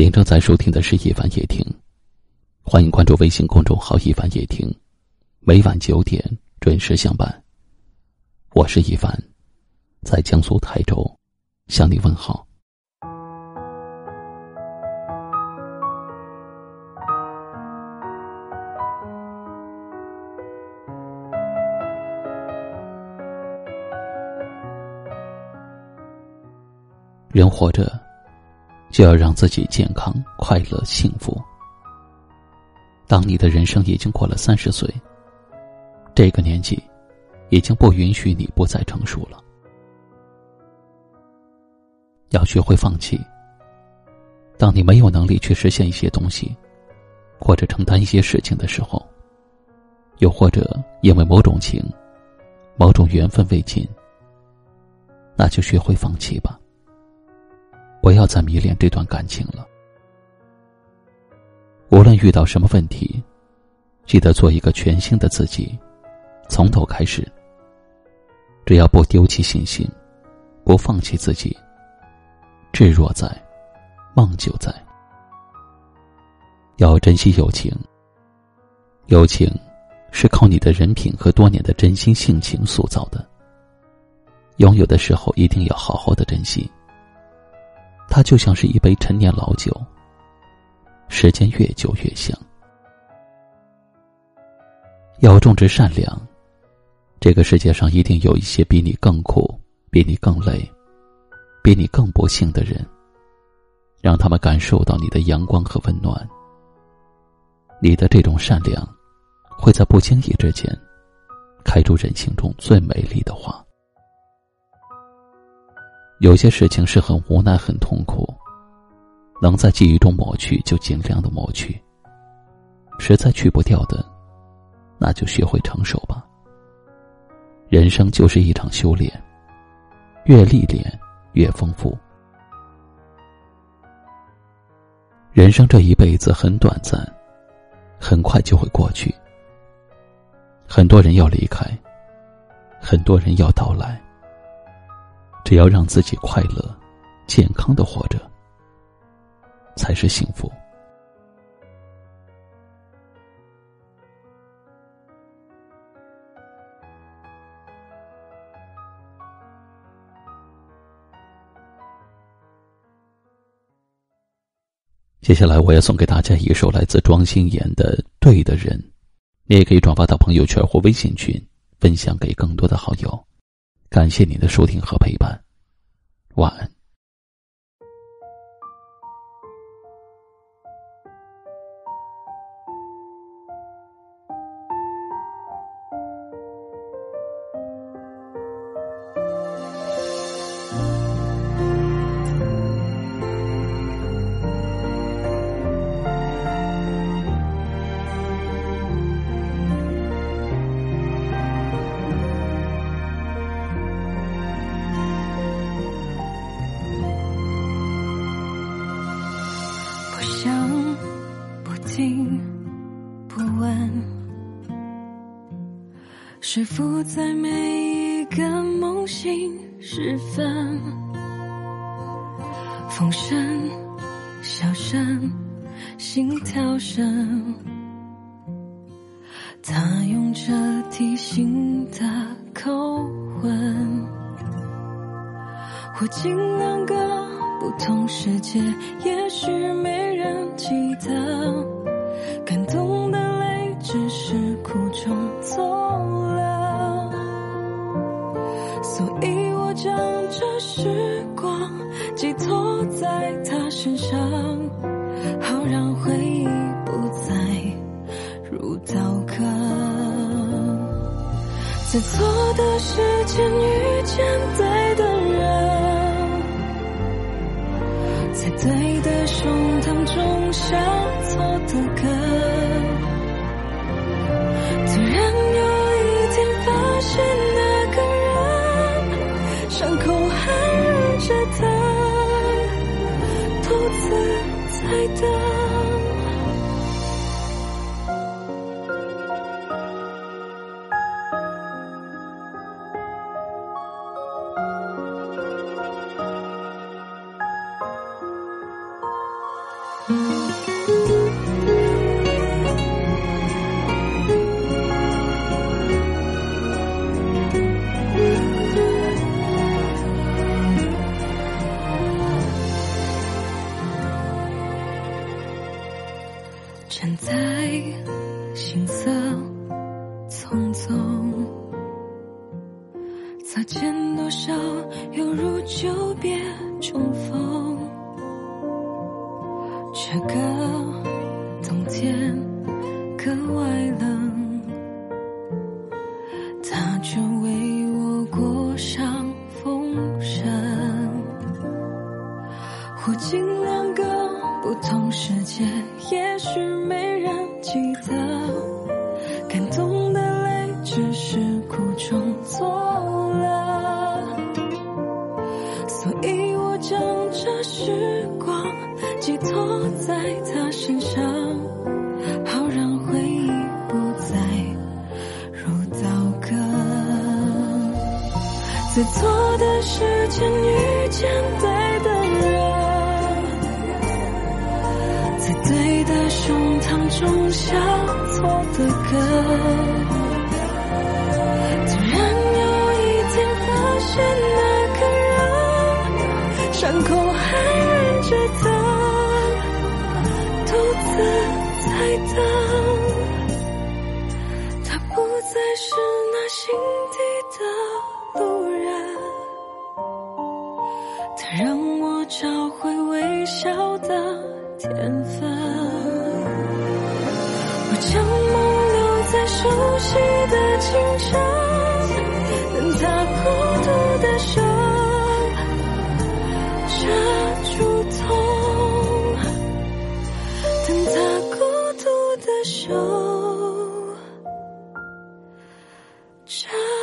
您正在收听的是《一凡夜听》，欢迎关注微信公众号“一凡夜听”，每晚九点准时相伴。我是一凡，在江苏泰州向你问好。人活着。就要让自己健康、快乐、幸福。当你的人生已经过了三十岁，这个年纪，已经不允许你不再成熟了。要学会放弃。当你没有能力去实现一些东西，或者承担一些事情的时候，又或者因为某种情、某种缘分未尽，那就学会放弃吧。不要再迷恋这段感情了。无论遇到什么问题，记得做一个全新的自己，从头开始。只要不丢弃信心，不放弃自己，志若在，梦就在。要珍惜友情。友情是靠你的人品和多年的真心性情塑造的。拥有的时候一定要好好的珍惜。它就像是一杯陈年老酒，时间越久越香。要种植善良，这个世界上一定有一些比你更苦、比你更累、比你更不幸的人，让他们感受到你的阳光和温暖。你的这种善良，会在不经意之间，开出人性中最美丽的花。有些事情是很无奈、很痛苦，能在记忆中抹去就尽量的抹去。实在去不掉的，那就学会承受吧。人生就是一场修炼，越历练越丰富。人生这一辈子很短暂，很快就会过去。很多人要离开，很多人要到来。只要让自己快乐、健康的活着，才是幸福。接下来，我要送给大家一首来自庄心妍的《对的人》，你也可以转发到朋友圈或微信群，分享给更多的好友。感谢您的收听和陪伴，晚安。不问，是否在每一个梦醒时分，风声、笑声、心跳声，他用着提醒的口吻，或进两个不同世界，也许没人记得。让回忆不再如刀割。在错的时间遇见对的人，在对的胸膛种下错的自在的站在行色匆匆，擦肩多少，犹如久别重逢。这个冬天格外冷，他却为我裹上风声。或尽两个不同世界，也许没人记得，感动的泪只是苦中作乐，所以我将这时光寄托在他身上，好让回忆不再如刀割。在错的时间遇见对的人。胸膛中下错的歌，突然有一天发现那个人伤口还忍着疼，独自在等，他不再是那心底的路人，他让我找回微笑的。天分，将梦留在熟悉的清晨，等他孤独的手。抓住痛。等他孤独的手。扎。